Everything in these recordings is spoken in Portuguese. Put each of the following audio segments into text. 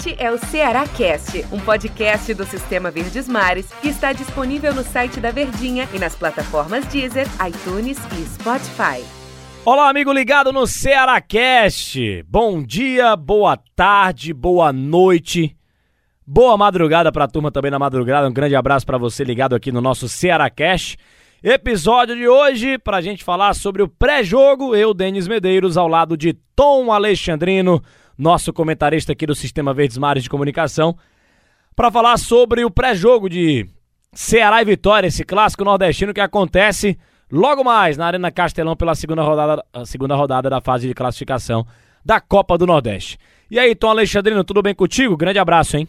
Este é o Ceará Cast, um podcast do Sistema Verdes Mares que está disponível no site da Verdinha e nas plataformas Deezer, iTunes e Spotify. Olá, amigo ligado no Ceará Cast. Bom dia, boa tarde, boa noite. Boa madrugada para a turma também na madrugada. Um grande abraço para você ligado aqui no nosso Ceará Cast. Episódio de hoje para a gente falar sobre o pré-jogo. Eu, Denis Medeiros, ao lado de Tom Alexandrino, nosso comentarista aqui do Sistema Verdes Mares de Comunicação, para falar sobre o pré-jogo de Ceará e Vitória, esse clássico nordestino que acontece logo mais na Arena Castelão pela segunda rodada, segunda rodada da fase de classificação da Copa do Nordeste. E aí, Tom Alexandrino, tudo bem contigo? Grande abraço, hein?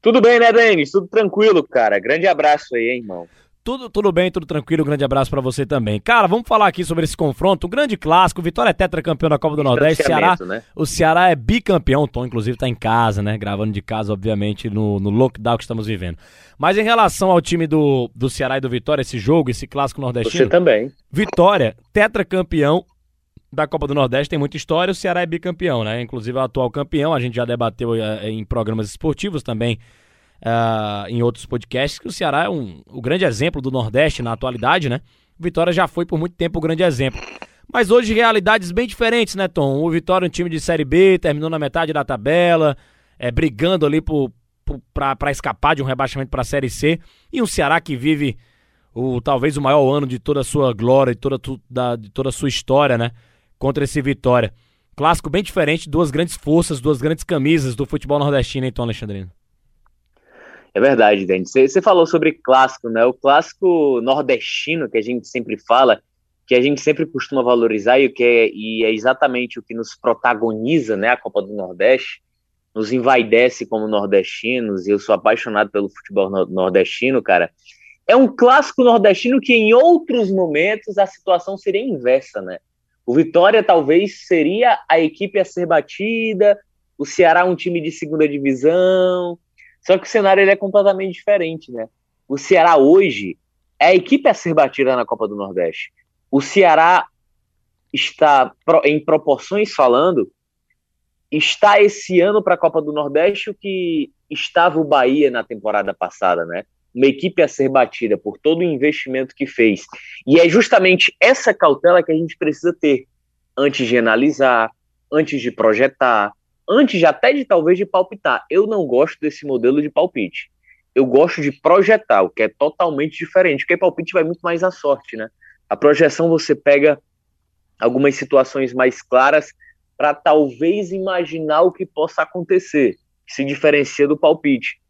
Tudo bem, né, Denis? Tudo tranquilo, cara. Grande abraço aí, hein, irmão. Tudo, tudo bem, tudo tranquilo. Um grande abraço para você também. Cara, vamos falar aqui sobre esse confronto. Um grande clássico. Vitória é tetracampeão da Copa do Nordeste. Ceará, né? O Ceará é bicampeão. O Tom, inclusive, tá em casa, né? Gravando de casa, obviamente, no, no lockdown que estamos vivendo. Mas em relação ao time do, do Ceará e do Vitória, esse jogo, esse clássico nordestino. Você também. Vitória, tetracampeão da Copa do Nordeste, tem muita história. O Ceará é bicampeão, né? Inclusive é o atual campeão. A gente já debateu eh, em programas esportivos também uh, em outros podcasts, que o Ceará é um, o grande exemplo do Nordeste na atualidade, né? O Vitória já foi por muito tempo o grande exemplo. Mas hoje realidades bem diferentes, né, Tom? O Vitória é um time de Série B, terminou na metade da tabela, é, brigando ali para escapar de um rebaixamento para a Série C. E um Ceará que vive o talvez o maior ano de toda a sua glória, de toda, da, de toda a sua história, né? Contra esse Vitória. Clássico bem diferente, duas grandes forças, duas grandes camisas do futebol nordestino, Tom Alexandrino? É verdade, Dani. Você falou sobre clássico, né? O clássico nordestino que a gente sempre fala, que a gente sempre costuma valorizar e, que é, e é exatamente o que nos protagoniza, né? A Copa do Nordeste, nos envaidece como nordestinos, e eu sou apaixonado pelo futebol nordestino, cara. É um clássico nordestino que em outros momentos a situação seria inversa, né? O Vitória talvez seria a equipe a ser batida, o Ceará um time de segunda divisão, só que o cenário ele é completamente diferente, né? O Ceará hoje é a equipe a ser batida na Copa do Nordeste. O Ceará está, em proporções falando, está esse ano para a Copa do Nordeste o que estava o Bahia na temporada passada, né? Uma equipe a ser batida por todo o investimento que fez. E é justamente essa cautela que a gente precisa ter antes de analisar, antes de projetar, antes até de talvez de palpitar. Eu não gosto desse modelo de palpite. Eu gosto de projetar, o que é totalmente diferente, porque palpite vai muito mais à sorte, né? A projeção você pega algumas situações mais claras para talvez imaginar o que possa acontecer, que se diferencia do palpite.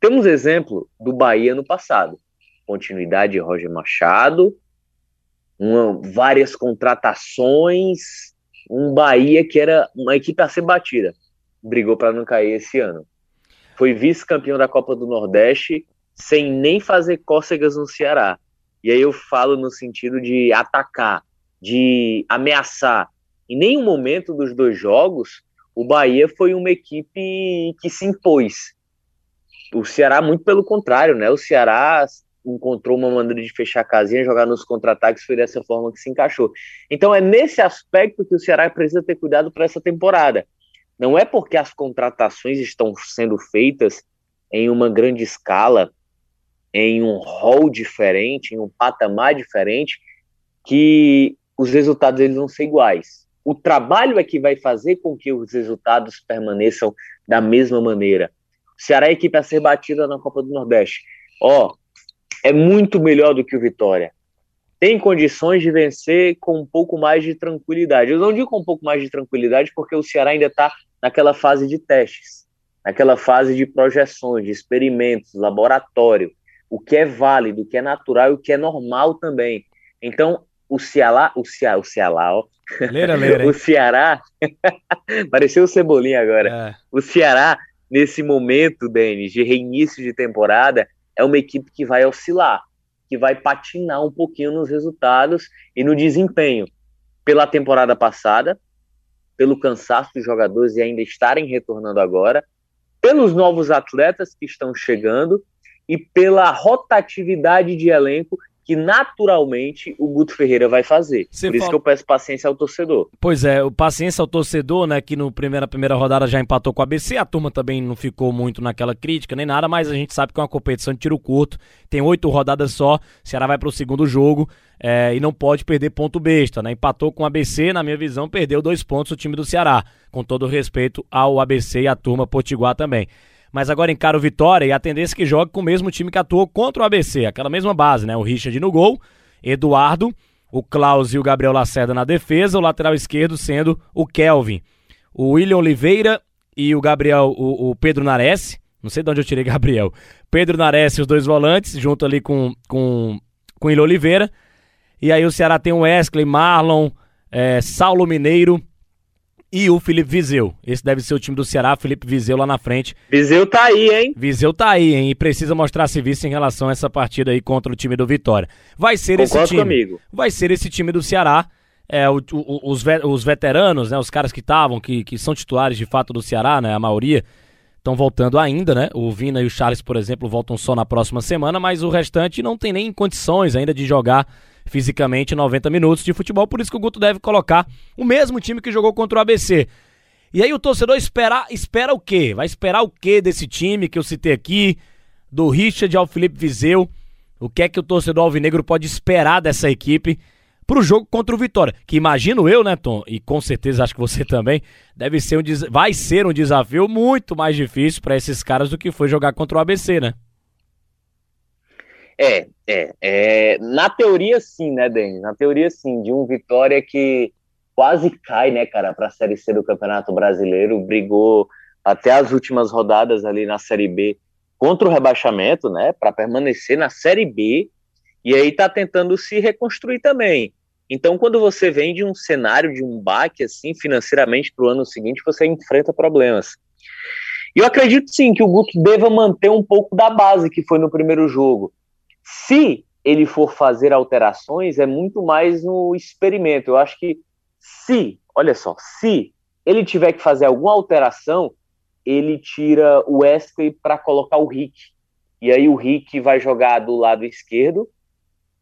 Temos exemplo do Bahia no passado. Continuidade de Roger Machado, uma, várias contratações, um Bahia que era uma equipe a ser batida. Brigou para não cair esse ano. Foi vice-campeão da Copa do Nordeste sem nem fazer cócegas no Ceará. E aí eu falo no sentido de atacar, de ameaçar. Em nenhum momento dos dois jogos, o Bahia foi uma equipe que se impôs. O Ceará, muito pelo contrário, né? O Ceará encontrou uma maneira de fechar a casinha, jogar nos contra-ataques, foi dessa forma que se encaixou. Então é nesse aspecto que o Ceará precisa ter cuidado para essa temporada. Não é porque as contratações estão sendo feitas em uma grande escala, em um rol diferente, em um patamar diferente, que os resultados eles vão ser iguais. O trabalho é que vai fazer com que os resultados permaneçam da mesma maneira. O Ceará é a equipe a ser batida na Copa do Nordeste. Ó, é muito melhor do que o Vitória. Tem condições de vencer com um pouco mais de tranquilidade. Eu não digo com um pouco mais de tranquilidade porque o Ceará ainda está naquela fase de testes, naquela fase de projeções, de experimentos, laboratório, o que é válido, o que é natural e o que é normal também. Então, o Ceará, o Ceará, o Ceará, ó. Leira, leira, o Ceará, pareceu o Cebolinha agora. É. O Ceará, nesse momento, Denis, de reinício de temporada, é uma equipe que vai oscilar, que vai patinar um pouquinho nos resultados e no desempenho. Pela temporada passada, pelo cansaço dos jogadores e ainda estarem retornando agora, pelos novos atletas que estão chegando e pela rotatividade de elenco que naturalmente o Guto Ferreira vai fazer. Por fala... isso que eu peço paciência ao torcedor. Pois é, o paciência ao torcedor, né, que no primeira primeira rodada já empatou com a ABC, a turma também não ficou muito naquela crítica nem nada, mas a gente sabe que é uma competição de tiro curto, tem oito rodadas só, o Ceará vai para o segundo jogo é, e não pode perder ponto besta, né? Empatou com o ABC, na minha visão, perdeu dois pontos o time do Ceará, com todo respeito ao ABC e à turma Potiguar também mas agora encara o Vitória e a tendência é que jogue com o mesmo time que atuou contra o ABC, aquela mesma base, né? O Richard no gol, Eduardo, o Klaus e o Gabriel Lacerda na defesa, o lateral esquerdo sendo o Kelvin. O William Oliveira e o Gabriel, o, o Pedro Nares, não sei de onde eu tirei Gabriel. Pedro Nares e os dois volantes, junto ali com, com, com o William Oliveira. E aí o Ceará tem o Wesley, Marlon, é, Saulo Mineiro, e o Felipe Viseu. Esse deve ser o time do Ceará, Felipe Viseu lá na frente. Viseu tá aí, hein? Viseu tá aí, hein? E precisa mostrar serviço em relação a essa partida aí contra o time do Vitória. Vai ser Concordo esse time. Comigo. Vai ser esse time do Ceará. É, o, o, os, os veteranos, né? Os caras que estavam, que, que são titulares de fato do Ceará, né? A maioria estão voltando ainda, né? O Vina e o Charles, por exemplo, voltam só na próxima semana, mas o restante não tem nem condições ainda de jogar fisicamente 90 minutos de futebol, por isso que o Guto deve colocar o mesmo time que jogou contra o ABC. E aí o torcedor espera, espera o quê? Vai esperar o quê desse time que eu citei aqui, do Richard ao Felipe Viseu? O que é que o torcedor alvinegro pode esperar dessa equipe pro jogo contra o Vitória? Que imagino eu, né, Tom, e com certeza acho que você também, deve ser um vai ser um desafio muito mais difícil para esses caras do que foi jogar contra o ABC, né? É, é, é, na teoria sim, né, Denis? Na teoria sim, de um Vitória que quase cai, né, cara, para a Série C do Campeonato Brasileiro, brigou até as últimas rodadas ali na Série B contra o rebaixamento, né, para permanecer na Série B, e aí tá tentando se reconstruir também. Então, quando você vem de um cenário de um baque assim financeiramente para o ano seguinte, você enfrenta problemas. E eu acredito sim que o Guto deva manter um pouco da base que foi no primeiro jogo. Se ele for fazer alterações, é muito mais no experimento. Eu acho que se, olha só, se ele tiver que fazer alguma alteração, ele tira o Wesley para colocar o Rick. E aí o Rick vai jogar do lado esquerdo,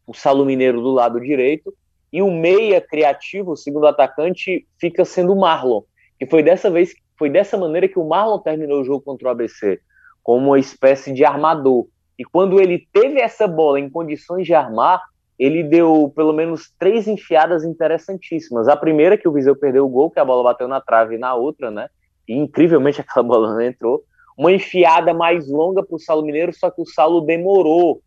o Salo Mineiro do lado direito, e o meia criativo, o segundo atacante, fica sendo o Marlon. E foi dessa vez, foi dessa maneira que o Marlon terminou o jogo contra o ABC, como uma espécie de armador. E quando ele teve essa bola em condições de armar, ele deu pelo menos três enfiadas interessantíssimas. A primeira, que o Viseu perdeu o gol, que a bola bateu na trave, e na outra, né? E incrivelmente aquela bola não entrou. Uma enfiada mais longa para o Saulo Mineiro, só que o Saulo demorou.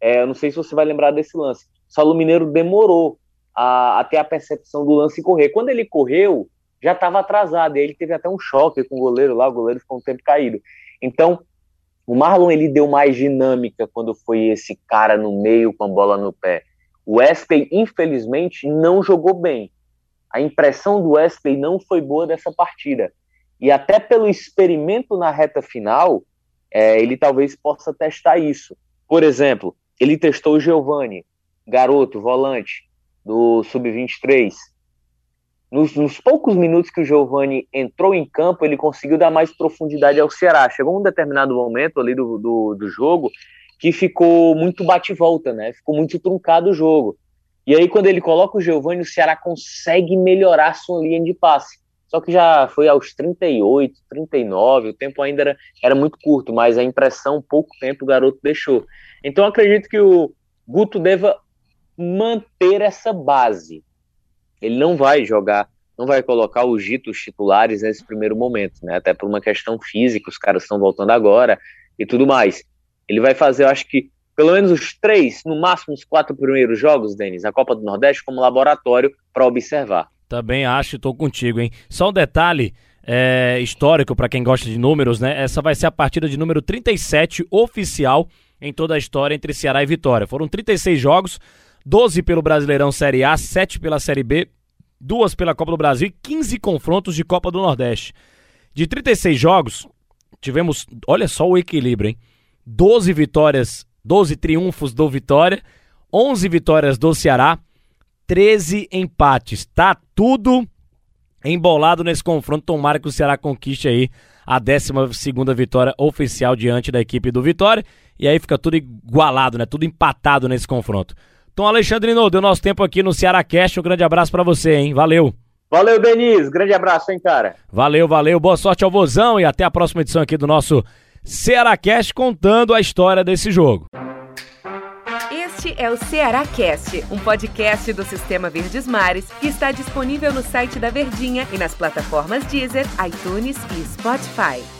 É, eu não sei se você vai lembrar desse lance. O Saulo Mineiro demorou a, a ter a percepção do lance correr. Quando ele correu, já estava atrasado. E aí ele teve até um choque com o goleiro lá, o goleiro ficou um tempo caído. Então, o Marlon ele deu mais dinâmica quando foi esse cara no meio com a bola no pé. O Wesley, infelizmente, não jogou bem. A impressão do Wesley não foi boa dessa partida. E até pelo experimento na reta final, é, ele talvez possa testar isso. Por exemplo, ele testou o Giovani, garoto, volante do Sub-23 nos, nos, poucos minutos que o Giovani entrou em campo, ele conseguiu dar mais profundidade ao Ceará. Chegou um determinado momento ali do, do, do jogo que ficou muito bate-volta, né? Ficou muito truncado o jogo. E aí, quando ele coloca o Giovani, o Ceará consegue melhorar sua linha de passe. Só que já foi aos 38, 39, o tempo ainda era, era muito curto, mas a impressão, pouco tempo, o garoto deixou. Então, acredito que o Guto deva manter essa base ele não vai jogar, não vai colocar os ditos titulares nesse primeiro momento, né? Até por uma questão física, os caras estão voltando agora e tudo mais. Ele vai fazer, eu acho que, pelo menos os três, no máximo os quatro primeiros jogos, Denis, a Copa do Nordeste, como laboratório para observar. Também acho, estou contigo, hein? Só um detalhe é, histórico para quem gosta de números, né? Essa vai ser a partida de número 37 oficial em toda a história entre Ceará e Vitória. Foram 36 jogos, 12 pelo Brasileirão Série A, 7 pela Série B, duas pela Copa do Brasil e 15 confrontos de Copa do Nordeste. De 36 jogos, tivemos, olha só o equilíbrio, hein? 12 vitórias, 12 triunfos do Vitória, 11 vitórias do Ceará, 13 empates. Tá tudo embolado nesse confronto. Tomara que o Ceará conquiste aí a 12 vitória oficial diante da equipe do Vitória. E aí fica tudo igualado, né? Tudo empatado nesse confronto. Tom Alexandrino, deu nosso tempo aqui no Ceará Cast. Um grande abraço para você, hein? Valeu. Valeu, Denise. Grande abraço, hein, cara. Valeu, valeu. Boa sorte ao Vozão e até a próxima edição aqui do nosso Ceará Cast contando a história desse jogo. Este é o Ceará Cast, um podcast do Sistema Verdes Mares que está disponível no site da Verdinha e nas plataformas Deezer, iTunes e Spotify.